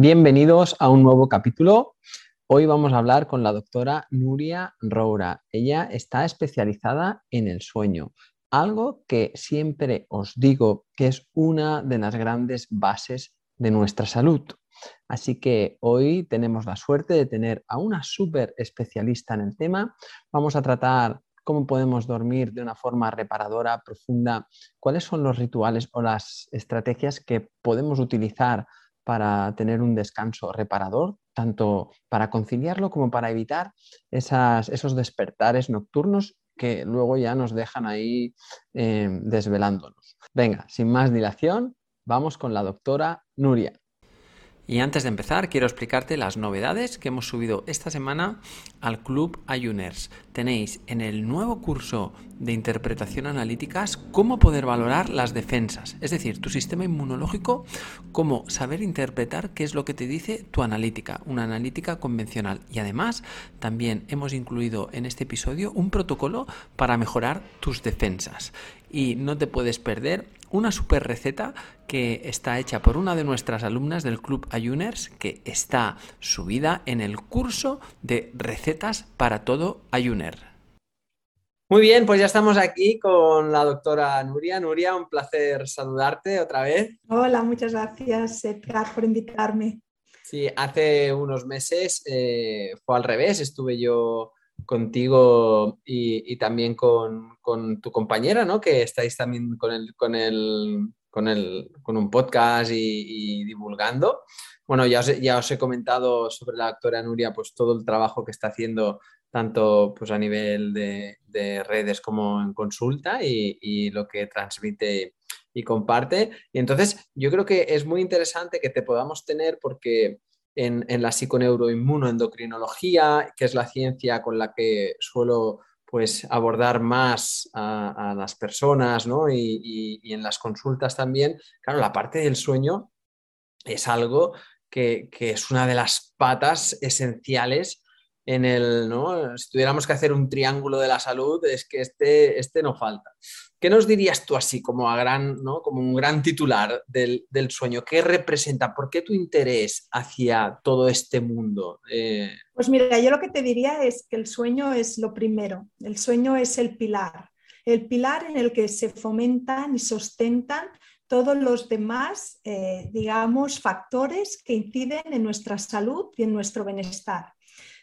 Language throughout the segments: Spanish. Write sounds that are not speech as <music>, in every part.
Bienvenidos a un nuevo capítulo. Hoy vamos a hablar con la doctora Nuria Roura. Ella está especializada en el sueño, algo que siempre os digo que es una de las grandes bases de nuestra salud. Así que hoy tenemos la suerte de tener a una súper especialista en el tema. Vamos a tratar cómo podemos dormir de una forma reparadora, profunda, cuáles son los rituales o las estrategias que podemos utilizar para tener un descanso reparador, tanto para conciliarlo como para evitar esos despertares nocturnos que luego ya nos dejan ahí eh, desvelándonos. Venga, sin más dilación, vamos con la doctora Nuria. Y antes de empezar, quiero explicarte las novedades que hemos subido esta semana al Club Ayuners. Tenéis en el nuevo curso de interpretación analíticas cómo poder valorar las defensas, es decir, tu sistema inmunológico, cómo saber interpretar qué es lo que te dice tu analítica, una analítica convencional. Y además, también hemos incluido en este episodio un protocolo para mejorar tus defensas. Y no te puedes perder una super receta que está hecha por una de nuestras alumnas del Club Ayuners, que está subida en el curso de recetas para todo Ayuner. Muy bien, pues ya estamos aquí con la doctora Nuria. Nuria, un placer saludarte otra vez. Hola, muchas gracias, Edgar, por invitarme. Sí, hace unos meses eh, fue al revés, estuve yo contigo y, también con, tu compañera, ¿no? Que estáis también con, el, con, el, con, el, con un podcast y, divulgando. Bueno, ya os, ya os, he comentado sobre la doctora Nuria, pues todo el trabajo que está haciendo tanto pues, a nivel de, redes como en consulta y, y, lo que transmite y comparte. Y entonces yo creo que es muy interesante que te podamos tener porque en, la psiconeuroinmunoendocrinología, que es la ciencia con la que suelo pues, abordar más a, las personas y, en las consultas también. Claro, la parte del sueño es algo que, que es una de las patas esenciales en el, ¿no? Si tuviéramos que hacer un triángulo de la salud, es que este, este no falta. ¿Qué nos dirías tú así como, a gran, ¿no? como un gran titular del, sueño? ¿Qué representa? ¿Por qué tu interés hacia todo este mundo? Eh, pues mira, yo lo que te diría es que el sueño es lo primero, el sueño es el pilar, el pilar en el que se fomentan y sostentan todos los demás, eh, digamos, factores que inciden en nuestra salud y en nuestro bienestar.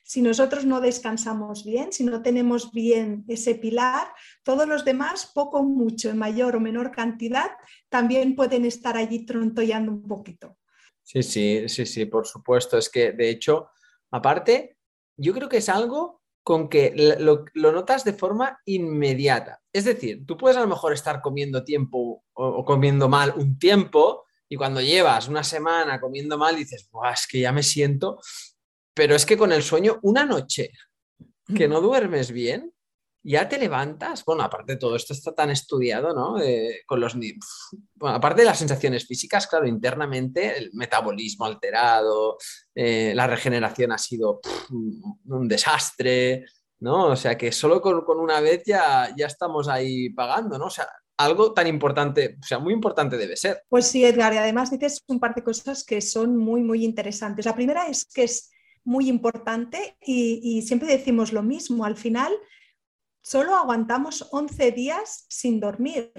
Si nosotros no descansamos bien, si no tenemos bien ese pilar, todos los demás, poco o mucho, en mayor o menor cantidad, también pueden estar allí trontollando un poquito. Sí, sí, sí, sí, por supuesto. Es que, de hecho, aparte, yo creo que es algo con que lo, notas de forma inmediata. Es decir, tú puedes a lo mejor estar comiendo tiempo o, comiendo mal un tiempo y cuando llevas una semana comiendo mal dices, es que ya me siento pero es que con el sueño, una noche que no duermes bien, ya te levantas. Bueno, aparte de todo esto está tan estudiado, ¿no? con los, bueno, aparte de las sensaciones físicas, claro, internamente el metabolismo alterado, eh, la regeneración ha sido un desastre, ¿no? O sea que solo con, una vez ya, ya estamos ahí pagando, ¿no? O sea, algo tan importante, o sea, muy importante debe ser. Pues sí, Edgar, y además dices un par de cosas que son muy, muy interesantes. La primera es que es muy importante y, siempre decimos lo mismo, al final solo aguantamos 11 días sin dormir.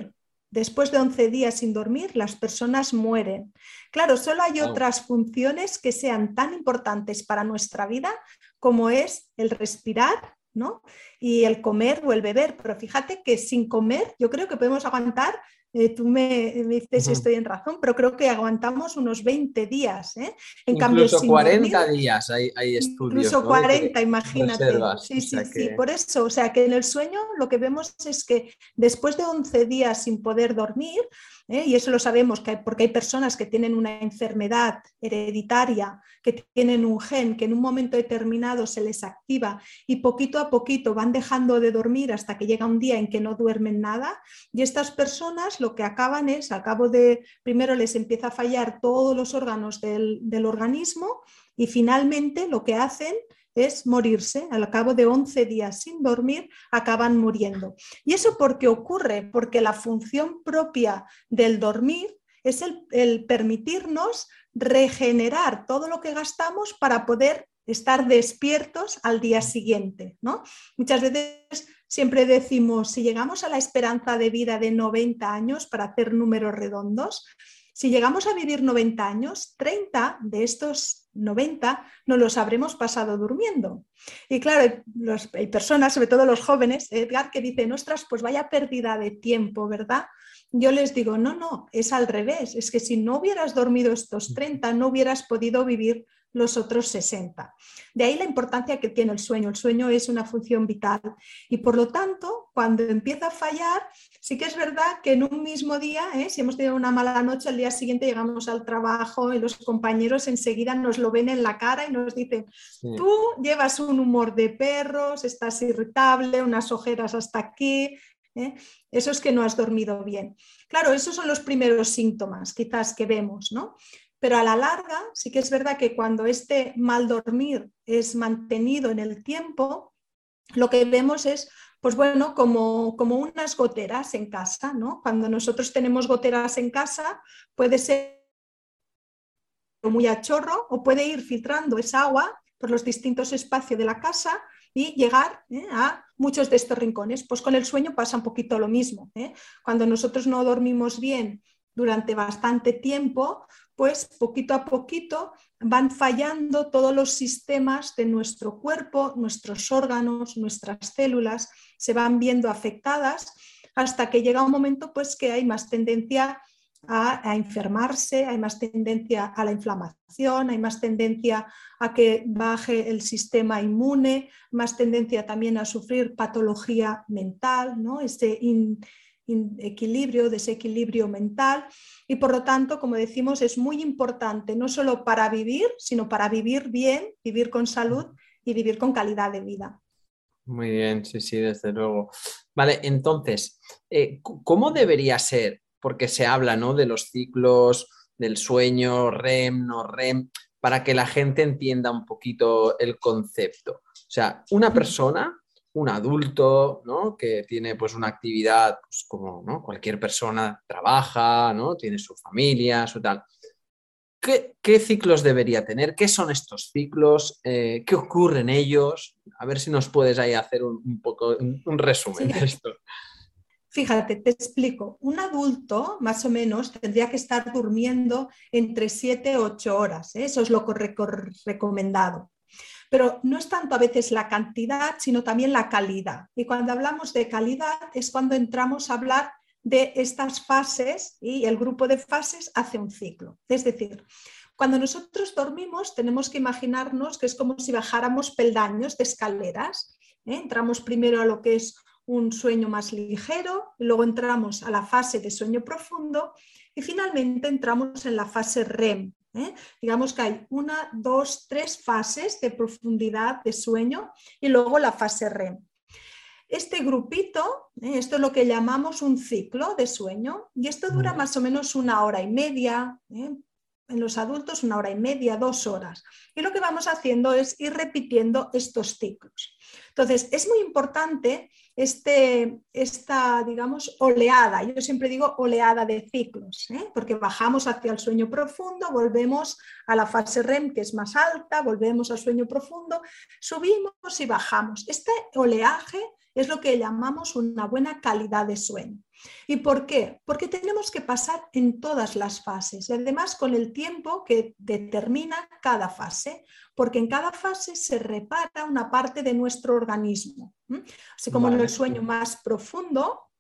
Después de 11 días sin dormir, las personas mueren. Claro, solo hay otras funciones que sean tan importantes para nuestra vida como es el respirar, ¿no? Y el comer o el beber. Pero fíjate que sin comer yo creo que podemos aguantar eh, tú me, dices si estoy en razón, pero creo que aguantamos unos 20 días. ¿eh? En incluso 40 días hay, hay, estudios. Incluso 40, imagínate. Sí, sí, sí, por eso. O sea que en el sueño lo que vemos es que después de 11 días sin poder dormir, ¿eh? y eso lo sabemos que porque hay personas que tienen una enfermedad hereditaria, que tienen un gen que en un momento determinado se les activa y poquito a poquito van dejando de dormir hasta que llega un día en que no duermen nada, y estas personas lo que acaban es, al cabo de, primero les empieza a fallar todos los órganos del, organismo y finalmente lo que hacen es morirse. Al cabo de 11 días sin dormir, acaban muriendo. ¿Y eso por qué ocurre? Porque la función propia del dormir es el, permitirnos regenerar todo lo que gastamos para poder estar despiertos al día siguiente. ¿no? Muchas veces siempre decimos, si llegamos a la esperanza de vida de 90 años, para hacer números redondos, si llegamos a vivir 90 años, 30 de estos 90 nos los habremos pasado durmiendo. Y claro, hay personas, sobre todo los jóvenes, Edgar, que dicen, ostras, pues vaya pérdida de tiempo, ¿verdad? Yo les digo, no, no, es al revés, es que si no hubieras dormido estos 30, no hubieras podido vivir los otros 60. De ahí la importancia que tiene el sueño. El sueño es una función vital y por lo tanto, cuando empieza a fallar, sí que es verdad que en un mismo día, ¿eh? si hemos tenido una mala noche, al día siguiente llegamos al trabajo y los compañeros enseguida nos lo ven en la cara y nos dicen, tú llevas un humor de perros, estás irritable, unas ojeras hasta aquí, ¿eh? Eso es que no has dormido bien. Claro, esos son los primeros síntomas quizás que vemos, ¿no? Pero a la larga, sí que es verdad que cuando este mal dormir es mantenido en el tiempo, lo que vemos es, pues bueno, como, como unas goteras en casa, ¿no? Cuando nosotros tenemos goteras en casa, puede ser muy a chorro o puede ir filtrando esa agua por los distintos espacios de la casa y llegar ¿eh? a muchos de estos rincones. Pues con el sueño pasa un poquito lo mismo. ¿eh? Cuando nosotros no dormimos bien durante bastante tiempo, pues poquito a poquito van fallando todos los sistemas de nuestro cuerpo, nuestros órganos, nuestras células se van viendo afectadas hasta que llega un momento pues que hay más tendencia a, enfermarse, hay más tendencia a la inflamación, hay más tendencia a que baje el sistema inmune, más tendencia también a sufrir patología mental, ¿no? ese equilibrio, desequilibrio mental y por lo tanto, como decimos, es muy importante no solo para vivir, sino para vivir bien, vivir con salud y vivir con calidad de vida. Muy bien, sí, sí, desde luego. Vale, entonces, eh, ¿cómo debería ser? Porque se habla, ¿no? De los ciclos del sueño, REM, no REM, para que la gente entienda un poquito el concepto. O sea, una persona un adulto, ¿no? Que tiene pues una actividad pues, como ¿no? cualquier persona trabaja, ¿no? Tiene su familia, su tal. ¿Qué, ciclos debería tener? ¿Qué son estos ciclos? Eh, ¿Qué ocurre en ellos? A ver si nos puedes ahí hacer un, poco un, resumen de esto. Fíjate, te explico. Un adulto, más o menos, tendría que estar durmiendo entre 7 y 8 horas. ¿eh? Eso es lo recomendado. Pero no es tanto a veces la cantidad, sino también la calidad. Y cuando hablamos de calidad es cuando entramos a hablar de estas fases y el grupo de fases hace un ciclo. Es decir, cuando nosotros dormimos tenemos que imaginarnos que es como si bajáramos peldaños de escaleras. ¿eh? Entramos primero a lo que es un sueño más ligero, luego entramos a la fase de sueño profundo y finalmente entramos en la fase REM, ¿eh? Digamos que hay una, dos, tres fases de profundidad de sueño y luego la fase REM. Este grupito, ¿eh? esto es lo que llamamos un ciclo de sueño y esto dura más o menos una hora y media, ¿eh? En los adultos una hora y media, dos horas. Y lo que vamos haciendo es ir repitiendo estos ciclos. Entonces, es muy importante este, esta, digamos, oleada. Yo siempre digo oleada de ciclos, ¿eh? porque bajamos hacia el sueño profundo, volvemos a la fase REM, que es más alta, volvemos al sueño profundo, subimos y bajamos. Este oleaje es lo que llamamos una buena calidad de sueño. ¿Y por qué? Porque tenemos que pasar en todas las fases y además con el tiempo que determina cada fase, porque en cada fase se repara una parte de nuestro organismo. Así como en el sueño más profundo,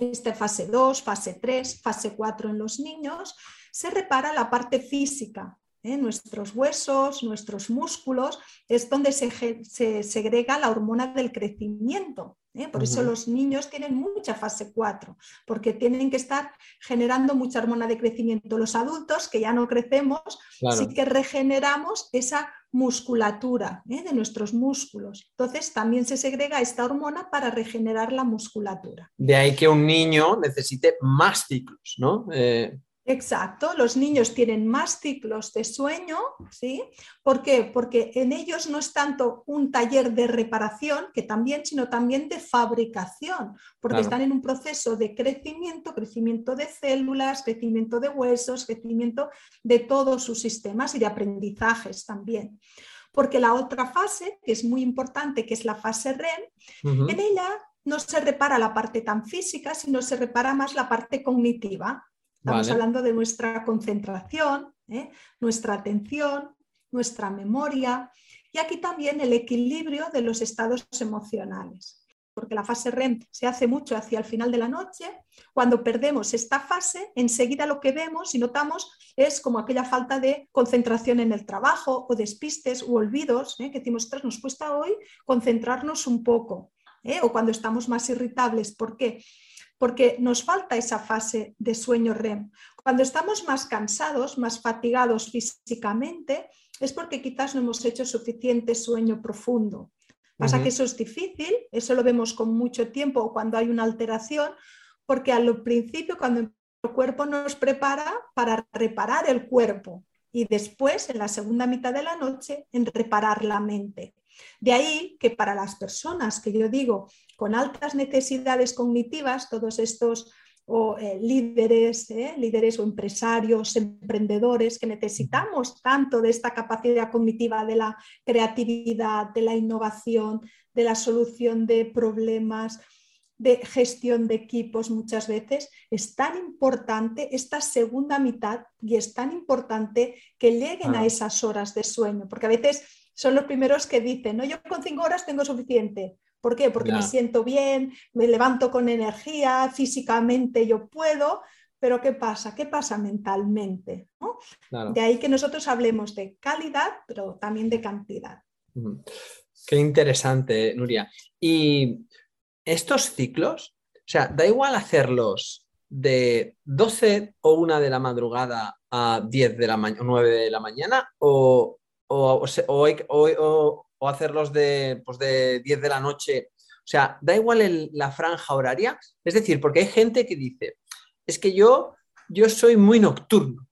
esta fase 2, fase 3, fase 4 en los niños, se repara la parte física, ¿eh? nuestros huesos, nuestros músculos, es donde se, se, segrega la hormona del crecimiento. ¿Eh? Por eso los niños tienen mucha fase 4, porque tienen que estar generando mucha hormona de crecimiento. Los adultos, que ya no crecemos, sí que regeneramos esa musculatura ¿eh? de nuestros músculos. Entonces también se segrega esta hormona para regenerar la musculatura. De ahí que un niño necesite más ciclos, ¿no? Exacto, los niños tienen más ciclos de sueño, ¿sí? ¿Por qué? Porque en ellos no es tanto un taller de reparación, que también, sino también de fabricación, porque están en un proceso de crecimiento, crecimiento de células, crecimiento de huesos, crecimiento de todos sus sistemas y de aprendizajes también. Porque la otra fase, que es muy importante, que es la fase REM, en ella no se repara la parte tan física, sino se repara más la parte cognitiva. Estamos hablando de nuestra concentración, ¿eh? nuestra atención, nuestra memoria y aquí también el equilibrio de los estados emocionales. Porque la fase REM se hace mucho hacia el final de la noche. Cuando perdemos esta fase, enseguida lo que vemos y notamos es como aquella falta de concentración en el trabajo o despistes u olvidos, ¿eh? que decimos, nos cuesta hoy concentrarnos un poco. ¿eh? O cuando estamos más irritables. ¿Por qué? Porque nos falta esa fase de sueño REM. Cuando estamos más cansados, más fatigados físicamente, es porque quizás no hemos hecho suficiente sueño profundo. Pasa que eso es difícil, eso lo vemos con mucho tiempo o cuando hay una alteración, porque al principio, cuando el cuerpo nos prepara para reparar el cuerpo y después, en la segunda mitad de la noche, en reparar la mente. De ahí que para las personas que yo digo con altas necesidades cognitivas, todos estos eh, líderes, eh, líderes o empresarios, emprendedores, que necesitamos tanto de esta capacidad cognitiva, de la creatividad, de la innovación, de la solución de problemas, de gestión de equipos muchas veces, es tan importante esta segunda mitad y es tan importante que lleguen a esas horas de sueño, porque a veces son los primeros que dicen, no, yo con cinco horas tengo suficiente. ¿Por qué? Porque me siento bien, me levanto con energía, físicamente yo puedo, pero ¿qué pasa? ¿Qué pasa mentalmente? De ahí que nosotros hablemos de calidad, pero también de cantidad. Qué interesante, Nuria. Y estos ciclos, o sea, da igual hacerlos de 12 o 1 de la madrugada a 10 de la mañana, 9 de la mañana, o, o, hacerlos de, pues de 10 de la noche. O sea, da igual la franja horaria. Es decir, porque hay gente que dice, es que yo, yo soy muy nocturno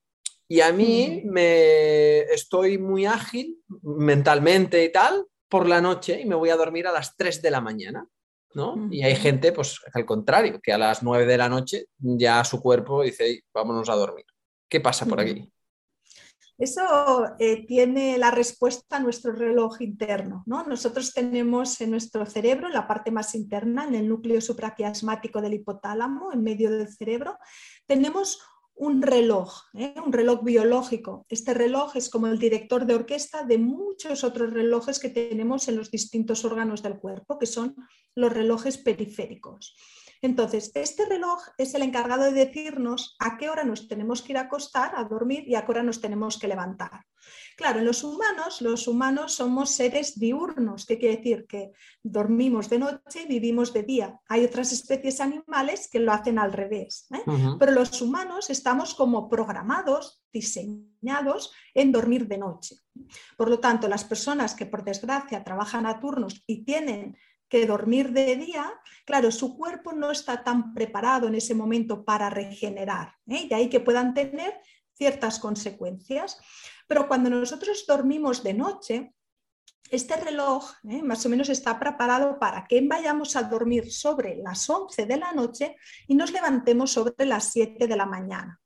y a mí me estoy muy ágil mentalmente y tal por la noche y me voy a dormir a las 3 de la mañana. ¿no? Y hay gente, pues al contrario, que a las 9 de la noche ya su cuerpo dice, vámonos a dormir. ¿Qué pasa por aquí? Eso eh, tiene la respuesta a nuestro reloj interno. ¿no? Nosotros tenemos en nuestro cerebro, en la parte más interna, en el núcleo supraquiasmático del hipotálamo, en medio del cerebro, tenemos un reloj, ¿eh? un reloj biológico. Este reloj es como el director de orquesta de muchos otros relojes que tenemos en los distintos órganos del cuerpo, que son los relojes periféricos. Entonces, este reloj es el encargado de decirnos a qué hora nos tenemos que ir a acostar, a dormir y a qué hora nos tenemos que levantar. Claro, en los humanos, los humanos somos seres diurnos, que quiere decir que dormimos de noche y vivimos de día. Hay otras especies animales que lo hacen al revés, ¿eh? pero los humanos estamos como programados, diseñados en dormir de noche. Por lo tanto, las personas que por desgracia trabajan a turnos y tienen que dormir de día, claro, su cuerpo no está tan preparado en ese momento para regenerar, ¿eh? y ahí que puedan tener ciertas consecuencias. Pero cuando nosotros dormimos de noche, este reloj ¿eh? más o menos está preparado para que vayamos a dormir sobre las 11 de la noche y nos levantemos sobre las 7 de la mañana.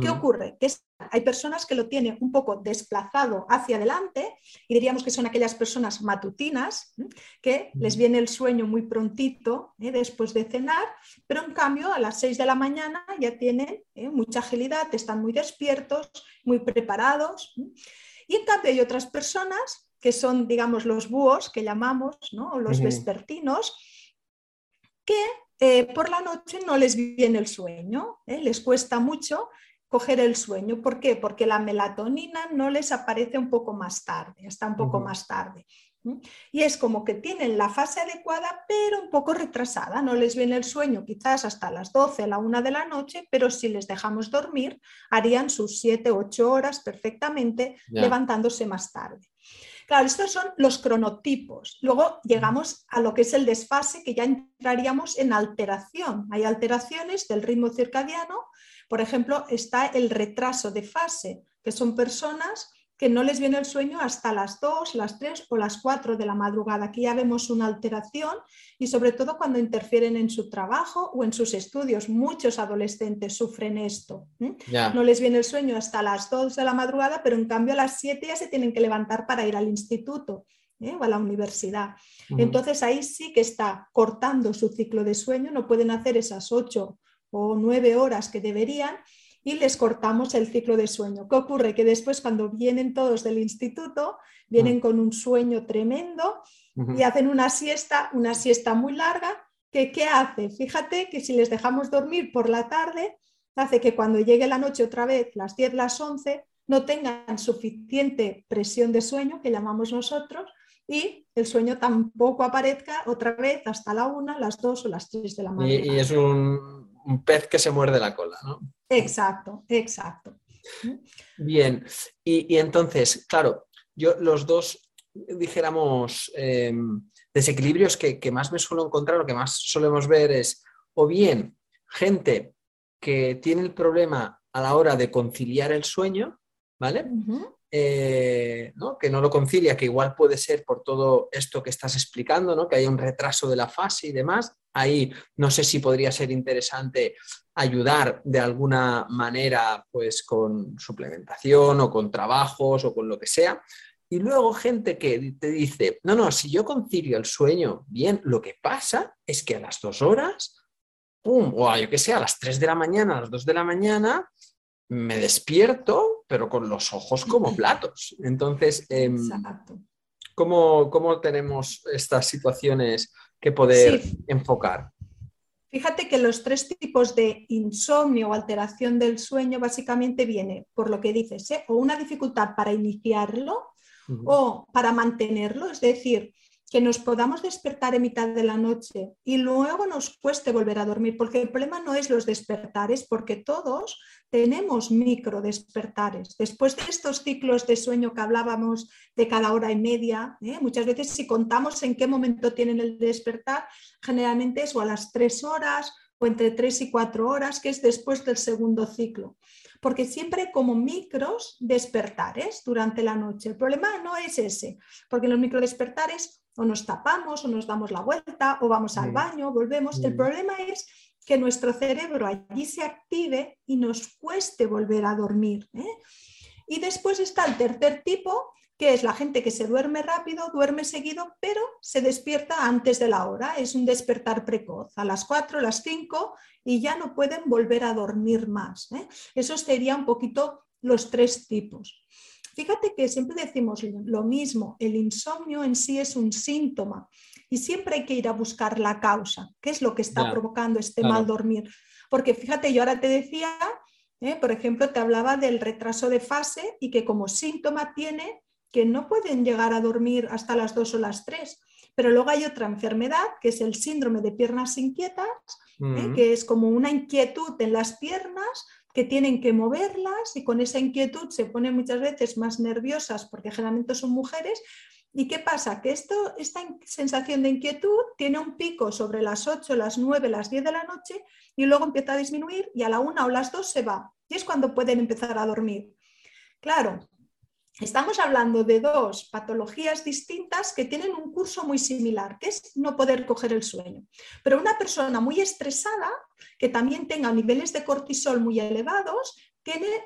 ¿Qué ocurre? Que hay personas que lo tienen un poco desplazado hacia adelante y diríamos que son aquellas personas matutinas que les viene el sueño muy prontito ¿eh? después de cenar, pero en cambio a las 6 de la mañana ya tienen ¿eh? mucha agilidad, están muy despiertos, muy preparados. Y en cambio hay otras personas que son, digamos, los búhos que llamamos, ¿no? los vespertinos, que eh, por la noche no les viene el sueño, les cuesta mucho coger el sueño. ¿Por qué? Porque la melatonina no les aparece un poco más tarde, está un poco más tarde. Y es como que tienen la fase adecuada, pero un poco retrasada. No les viene el sueño quizás hasta las 12, la 1 de la noche, pero si les dejamos dormir, harían sus 7, 8 horas perfectamente, levantándose más tarde. Claro, estos son los cronotipos. Luego llegamos a lo que es el desfase, que ya entraríamos en alteración. Hay alteraciones del ritmo circadiano, Por ejemplo, está el retraso de fase, que son personas que no les viene el sueño hasta las 2, las 3 o las 4 de la madrugada. Aquí ya vemos una alteración y sobre todo cuando interfieren en su trabajo o en sus estudios. Muchos adolescentes sufren esto. No les viene el sueño hasta las 2 de la madrugada, pero en cambio a las 7 ya se tienen que levantar para ir al instituto. ¿eh? o a la universidad. Entonces ahí sí que está cortando su ciclo de sueño, no pueden hacer esas 8 o 9 horas que deberían y les cortamos el ciclo de sueño. ¿Qué ocurre? Que después cuando vienen todos del instituto, vienen mm. con un sueño tremendo y hacen una siesta, una siesta muy larga, que ¿qué hace? Fíjate que si les dejamos dormir por la tarde, hace que cuando llegue la noche otra vez, las 10, las 11, no tengan suficiente presión de sueño, que llamamos nosotros, y el sueño tampoco aparezca otra vez hasta la 1, las 2 o las 3 de la mañana. Y, es un, un pez que se muerde la cola, ¿no? Exacto, exacto. Bien, y, entonces, claro, yo los dos, dijéramos, em, desequilibrios que, más me suelo encontrar, lo que más solemos ver es, o bien, gente que tiene el problema a la hora de conciliar el sueño, ¿vale? Eh, que no lo concilia, que igual puede ser por todo esto que estás explicando, ¿no? que hay un retraso de la fase y demás. Ahí no sé si podría ser interesante ayudar de alguna manera pues con suplementación o con trabajos o con lo que sea. Y luego gente que te dice, no, no, si yo concilio el sueño bien, lo que pasa es que a las dos horas, ¡pum! o a yo que sé, a las tres de la mañana, a las dos de la mañana, me despierto, pero con los ojos como <laughs> platos. Entonces, em, ¿cómo, tenemos estas situaciones que poder enfocar? Fíjate que los tres tipos de insomnio o alteración del sueño básicamente viene por lo que dices, ¿eh? o una dificultad para iniciarlo o para mantenerlo, es decir, que nos podamos despertar en mitad de la noche y luego nos cueste volver a dormir, porque el problema no es los despertares, porque todos tenemos micro despertares. Después de estos ciclos de sueño que hablábamos de cada hora y media, ¿eh? muchas veces si contamos en qué momento tienen el despertar, generalmente es o a las tres horas o entre tres y cuatro horas, que es después del segundo ciclo porque siempre como micros despertares durante la noche. El problema no es ese, porque los micro despertares o nos tapamos o nos damos la vuelta o vamos al baño, volvemos. El problema es que nuestro cerebro allí se active y nos cueste volver a dormir. ¿eh? Y después está el tercer tipo, que es la gente que se duerme rápido, duerme seguido, pero se despierta antes de la hora. Es un despertar precoz, a las 4, a las 5 y ya no pueden volver a dormir más. ¿eh? Eso sería un poquito los tres tipos. Fíjate que siempre decimos lo mismo, el insomnio en sí es un síntoma y siempre hay que ir a buscar la causa, qué es lo que está provocando este mal dormir. Porque fíjate, yo ahora te decía, ¿eh? por ejemplo, te hablaba del retraso de fase y que como síntoma tiene que no pueden llegar a dormir hasta las 2 o las 3. Pero luego hay otra enfermedad, que es el síndrome de piernas inquietas, ¿eh? que es como una inquietud en las piernas que tienen que moverlas y con esa inquietud se ponen muchas veces más nerviosas porque generalmente son mujeres. ¿Y qué pasa? Que esto, esta sensación de inquietud tiene un pico sobre las 8, las 9, las 10 de la noche y luego empieza a disminuir y a la 1 o las 2 se va. Y es cuando pueden empezar a dormir. Claro, Estamos hablando de dos patologías distintas que tienen un curso muy similar, que es no poder coger el sueño. Pero una persona muy estresada, que también tenga niveles de cortisol muy elevados,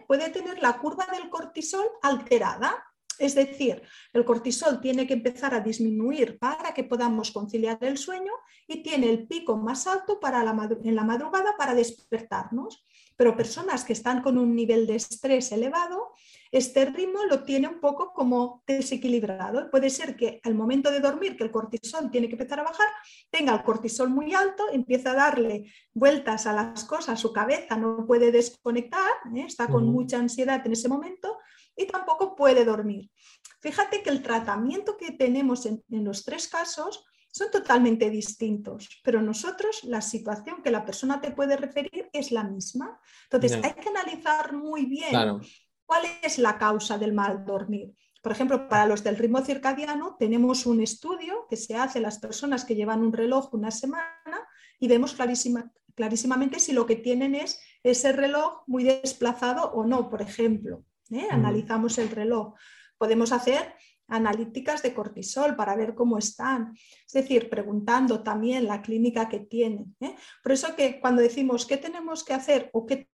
puede tener la curva del cortisol alterada. Es decir, el cortisol tiene que empezar a disminuir para que podamos conciliar el sueño y tiene el pico más alto en la madrugada para despertarnos. Pero personas que están con un nivel de estrés elevado este ritmo lo tiene un poco como desequilibrado. Puede ser que al momento de dormir, que el cortisol tiene que empezar a bajar, tenga el cortisol muy alto, empieza a darle vueltas a las cosas, su cabeza no puede desconectar, ¿eh? está con mucha ansiedad en ese momento y tampoco puede dormir. Fíjate que el tratamiento que tenemos en, los tres casos son totalmente distintos, pero nosotros la situación que la persona te puede referir es la misma. Entonces hay que analizar muy bien ¿Cuál es la causa del mal dormir? Por ejemplo, para los del ritmo circadiano tenemos un estudio que se hace las personas que llevan un reloj una semana y vemos clarísimamente si lo que tienen es ese reloj muy desplazado o no, por ejemplo. ¿eh? Analizamos el reloj. Podemos hacer analíticas de cortisol para ver cómo están. Es decir, preguntando también la clínica que tienen. ¿eh? Por eso que cuando decimos qué tenemos que hacer o qué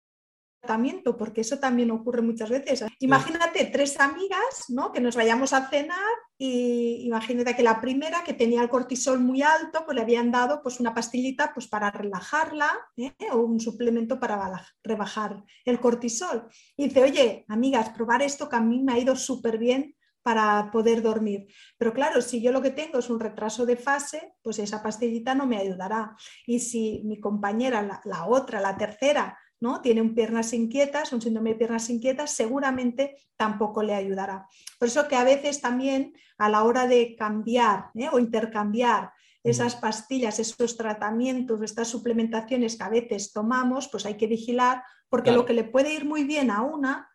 tratamiento, porque eso también ocurre muchas veces. Imagínate tres amigas, ¿no? Que nos vayamos a cenar y imagínate que la primera que tenía el cortisol muy alto, pues le habían dado pues una pastillita pues para relajarla ¿eh? o un suplemento para rebajar el cortisol. Y dice, oye, amigas, probar esto que a mí me ha ido súper bien para poder dormir. Pero claro, si yo lo que tengo es un retraso de fase, pues esa pastillita no me ayudará. Y si mi compañera, la, otra, la tercera, ¿no? tiene un piernas inquietas, un síndrome de piernas inquietas, seguramente tampoco le ayudará. Por eso que a veces también a la hora de cambiar ¿eh? o intercambiar esas pastillas, esos tratamientos, estas suplementaciones que a veces tomamos, pues hay que vigilar, porque lo que le puede ir muy bien a una,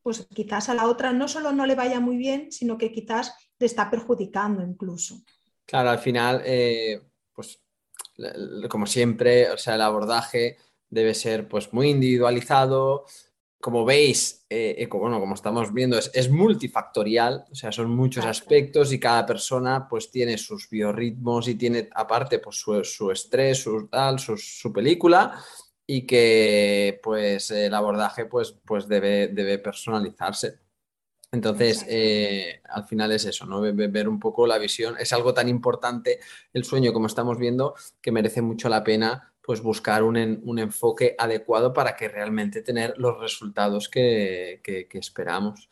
pues quizás a la otra no solo no le vaya muy bien, sino que quizás le está perjudicando incluso. Claro, al final, eh, pues como siempre, o sea, el abordaje debe ser pues muy individualizado. Como veis, eh, eh, bueno, como estamos viendo, es, multifactorial, o sea, son muchos aspectos y cada persona pues tiene sus biorritmos y tiene aparte pues su, estrés, su tal, su película y que pues el abordaje pues, pues debe, debe personalizarse. Entonces, eh, al final es eso, ¿no? Ver un poco la visión. Es algo tan importante el sueño, como estamos viendo, que merece mucho la pena pues buscar un, enfoque adecuado para que realmente tener los resultados que, esperamos.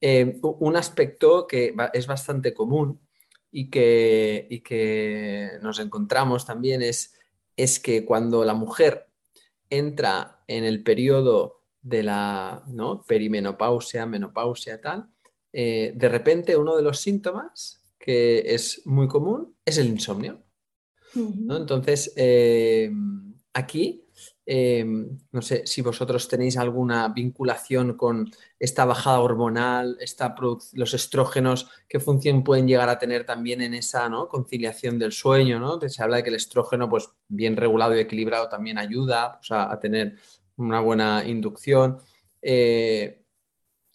Eh, un aspecto que es bastante común y que, y que nos encontramos también es, es que cuando la mujer entra en el periodo de la ¿no? perimenopausia, menopausia, tal, eh, de repente uno de los síntomas que es muy común es el insomnio. Entonces, eh, aquí Em, no sé si vosotros tenéis alguna vinculación con esta bajada hormonal, esta los estrógenos, qué función pueden llegar a tener también en esa conciliación del sueño. ¿no? Se habla de que el estrógeno, pues bien regulado y equilibrado, también ayuda a tener una buena inducción. Eh,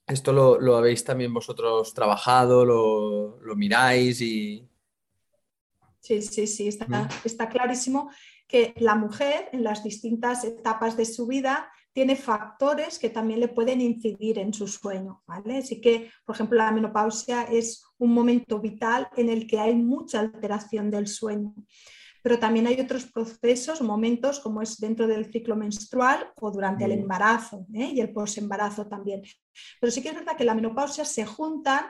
esto lo, habéis también vosotros trabajado, lo, miráis y... Sí, sí, sí, está, está clarísimo que la mujer en las distintas etapas de su vida tiene factores que también le pueden incidir en su sueño. ¿vale? Así que, por ejemplo, la menopausia es un momento vital en el que hay mucha alteración del sueño. Pero también hay otros procesos, momentos, como es dentro del ciclo menstrual o durante el embarazo ¿eh? y el posembarazo también. Pero sí que es verdad que la menopausia se juntan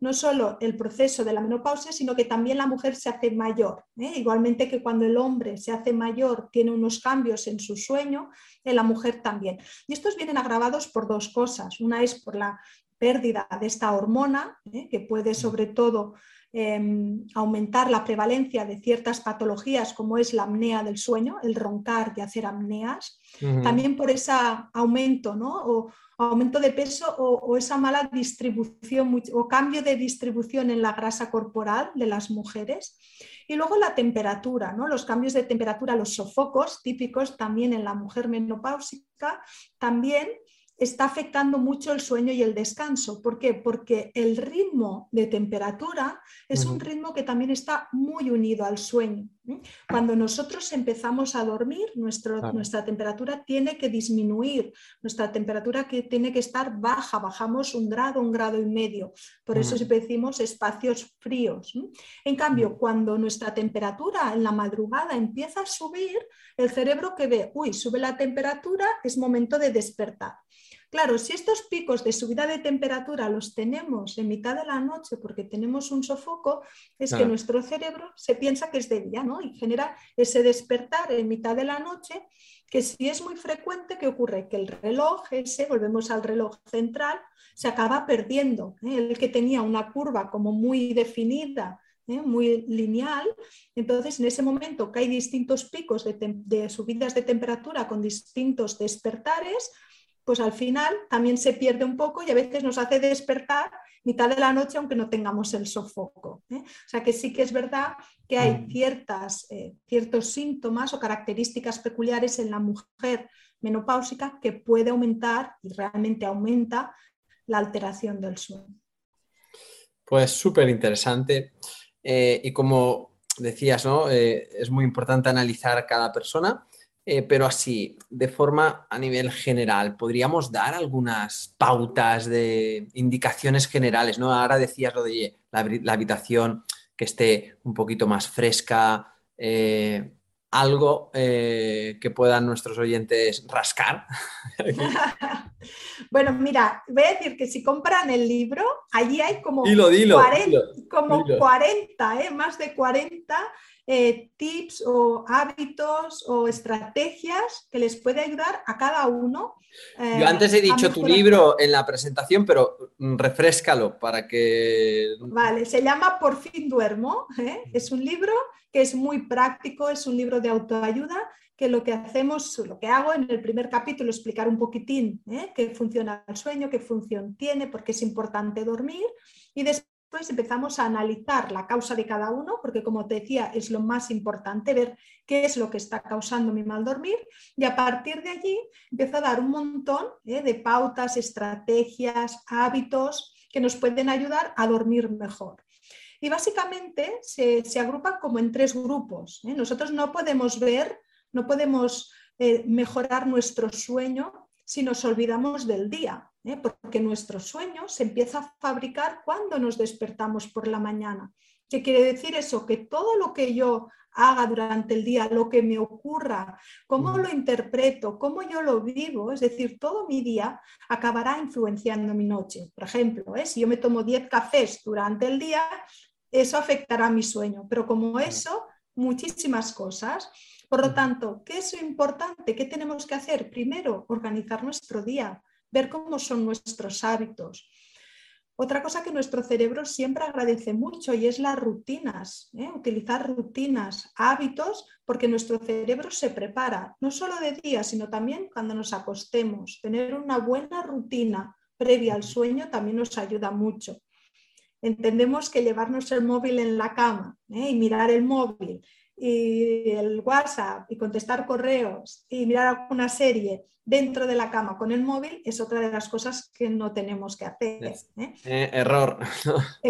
no solo el proceso de la menopausia, sino que también la mujer se hace mayor. ¿eh? Igualmente que cuando el hombre se hace mayor tiene unos cambios en su sueño, en la mujer también. Y estos vienen agravados por dos cosas. Una es por la pérdida de esta hormona, ¿eh? que puede sobre todo em, aumentar la prevalencia de ciertas patologías como es la apnea del sueño, el roncar y hacer apneas. También por ese aumento ¿no? aumento de peso o, esa mala distribución o cambio de distribución en la grasa corporal de las mujeres. Y luego la temperatura, ¿no? los cambios de temperatura, los sofocos típicos también en la mujer menopáusica, también está afectando mucho el sueño y el descanso. ¿Por qué? Porque el ritmo de temperatura es un ritmo que también está muy unido al sueño. Cuando nosotros empezamos a dormir, nuestra temperatura tiene que disminuir, nuestra temperatura que tiene que estar baja, bajamos un grado, un grado y medio. Por eso siempre decimos espacios fríos. En cambio, cuando nuestra temperatura en la madrugada empieza a subir, el cerebro que ve, uy, sube la temperatura, es momento de despertar. Claro, si estos picos de subida de temperatura los tenemos en mitad de la noche porque tenemos un sofoco, es que nuestro cerebro se piensa que es de día, ¿no? Y genera ese despertar en mitad de la noche, que si es muy frecuente, ¿qué ocurre? Que el reloj ese, volvemos al reloj central, se acaba perdiendo. ¿eh? El que tenía una curva como muy definida, ¿eh? muy lineal. Entonces, en ese momento que hay distintos picos de, subidas de temperatura con distintos despertares, pues al final también se pierde un poco y a veces nos hace despertar mitad de la noche aunque no tengamos el sofoco. ¿eh? O sea que sí que es verdad que hay mm. ciertas, eh, ciertos síntomas o características peculiares en la mujer menopáusica que puede aumentar y realmente aumenta la alteración del sueño. Pues súper interesante. Eh, y como decías, ¿no? es muy importante analizar cada persona. Eh, pero así, de forma a nivel general, ¿podríamos dar algunas pautas de indicaciones generales? ¿no? Ahora decías lo de la, habitación que esté un poquito más fresca, eh, algo eh, que puedan nuestros oyentes rascar. <laughs> bueno, mira, voy a decir que si compran el libro, allí hay como, 40, como 40 más de 40 eh, tips o hábitos o estrategias que les puede ayudar a cada uno. Yo antes he eh, dicho tu libro en la presentación, pero mm, refrescalo para que... Vale, se llama Por fin duermo. ¿eh? Es un libro que es muy práctico, es un libro de autoayuda que lo que hacemos, lo que hago en el primer capítulo, explicar un poquitín qué funciona el sueño, qué función tiene, por qué es importante dormir y después pues empezamos a analizar la causa de cada uno, porque como te decía, es lo más importante ver qué es lo que está causando mi mal dormir y a partir de allí empiezo a dar un montón ¿eh? de pautas, estrategias, hábitos que nos pueden ayudar a dormir mejor. Y básicamente se, agrupan como en tres grupos. ¿eh? Nosotros no podemos ver, no podemos eh, mejorar nuestro sueño si nos olvidamos del día. ¿Eh? porque nuestro sueño se empieza a fabricar cuando nos despertamos por la mañana. ¿Qué quiere decir eso? Que todo lo que yo haga durante el día, lo que me ocurra, cómo lo interpreto, cómo yo lo vivo, es decir, todo mi día acabará influenciando mi noche. Por ejemplo, ¿eh? si yo me tomo 10 cafés durante el día, eso afectará mi sueño, pero como eso, muchísimas cosas. Por lo tanto, ¿qué es lo importante? ¿Qué tenemos que hacer? Primero, organizar nuestro día ver cómo son nuestros hábitos. Otra cosa que nuestro cerebro siempre agradece mucho y es las rutinas, ¿eh? utilizar rutinas, hábitos, porque nuestro cerebro se prepara, no solo de día, sino también cuando nos acostemos. Tener una buena rutina previa al sueño también nos ayuda mucho. Entendemos que llevarnos el móvil en la cama ¿eh? y mirar el móvil y el WhatsApp y contestar correos y mirar alguna serie dentro de la cama con el móvil es otra de las cosas que no tenemos que hacer. ¿eh? Eh, error. <laughs>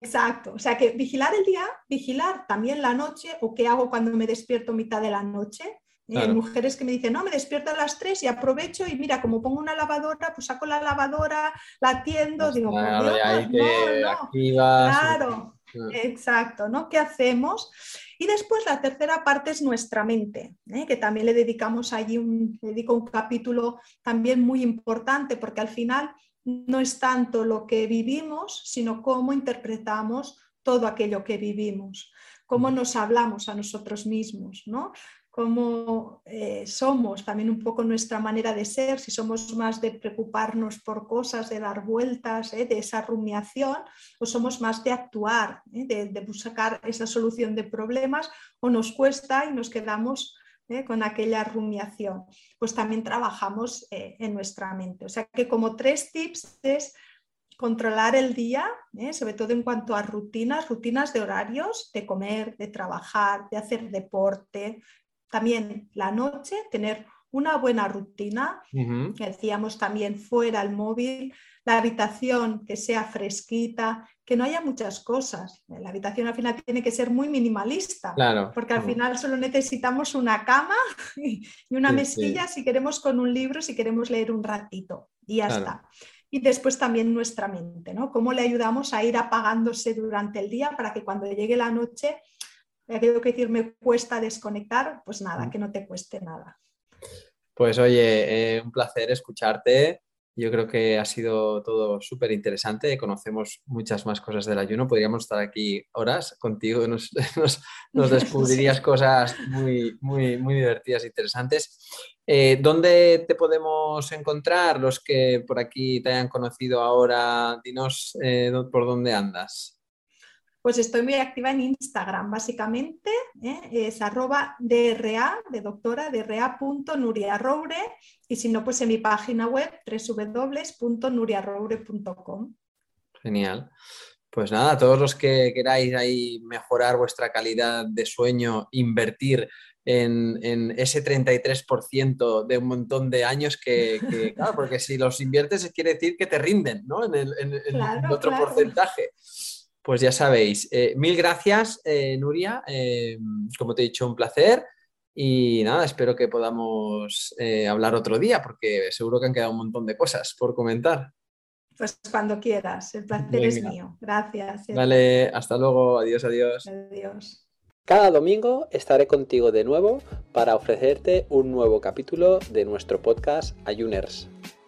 Exacto. O sea que vigilar el día, vigilar también la noche o qué hago cuando me despierto mitad de la noche. ¿eh? Hay mujeres que me dicen, no, me despierto a las 3 y aprovecho y mira, como pongo una lavadora, pues saco la lavadora, la atiendo, digo, claro, no, claro, exacto, ¿no? ¿Qué hacemos? Y después la tercera parte es nuestra mente, ¿eh? que también le dedicamos allí un, dedico un capítulo también muy importante, porque al final no es tanto lo que vivimos, sino cómo interpretamos todo aquello que vivimos, cómo nos hablamos a nosotros mismos, ¿no? Cómo eh, somos, también un poco nuestra manera de ser, si somos más de preocuparnos por cosas, de dar vueltas, eh, de esa rumiación, o somos más de actuar, eh, de, buscar esa solución de problemas, o nos cuesta y nos quedamos con aquella rumiación. Pues también trabajamos en nuestra mente. O sea que como tres tips es controlar el día, sobre todo en cuanto a rutinas, rutinas de horarios, de comer, de trabajar, de hacer deporte, también la noche, tener una buena rutina, que decíamos también fuera el móvil, la habitación que sea fresquita, que no haya muchas cosas. La habitación al final tiene que ser muy minimalista, porque al final solo necesitamos una cama <laughs> y una mesilla si queremos con un libro, si queremos leer un ratito y ya está. Y después también nuestra mente, ¿no? Cómo le ayudamos a ir apagándose durante el día para que cuando llegue la noche aquello que decir me cuesta desconectar, pues nada, mm. que no te cueste nada. Pues oye, eh, un placer escucharte. Yo creo que ha sido todo súper interesante. Conocemos muchas más cosas del ayuno. Podríamos estar aquí horas contigo. <laughs> Nos, nos, <laughs> descubrirías cosas muy, muy, muy divertidas e interesantes. Eh, ¿Dónde te podemos encontrar? Los que por aquí te hayan conocido ahora, dinos eh, por dónde andas. Pues estoy muy activa en Instagram, básicamente, ¿eh? es arroba DRA, de doctora, DRA.nuriaroure, y si no, pues en mi página web www.nuriaroure.com. Genial. Pues nada, todos los que queráis ahí mejorar vuestra calidad de sueño, invertir en, ese 33% de un montón de años que, <laughs> claro, porque si los inviertes quiere decir que te rinden, ¿no? En, el, otro porcentaje. Pues ya sabéis. Eh, mil gracias, eh, Nuria. Eh, como te he dicho, un placer. Y nada, espero que podamos hablar otro día, porque seguro que han quedado un montón de cosas por comentar. Pues cuando quieras, el placer es mío. Gracias. Vale, hasta luego. Adiós, adiós. Adiós. Cada domingo estaré contigo de nuevo para ofrecerte un nuevo capítulo de nuestro podcast Ayuners.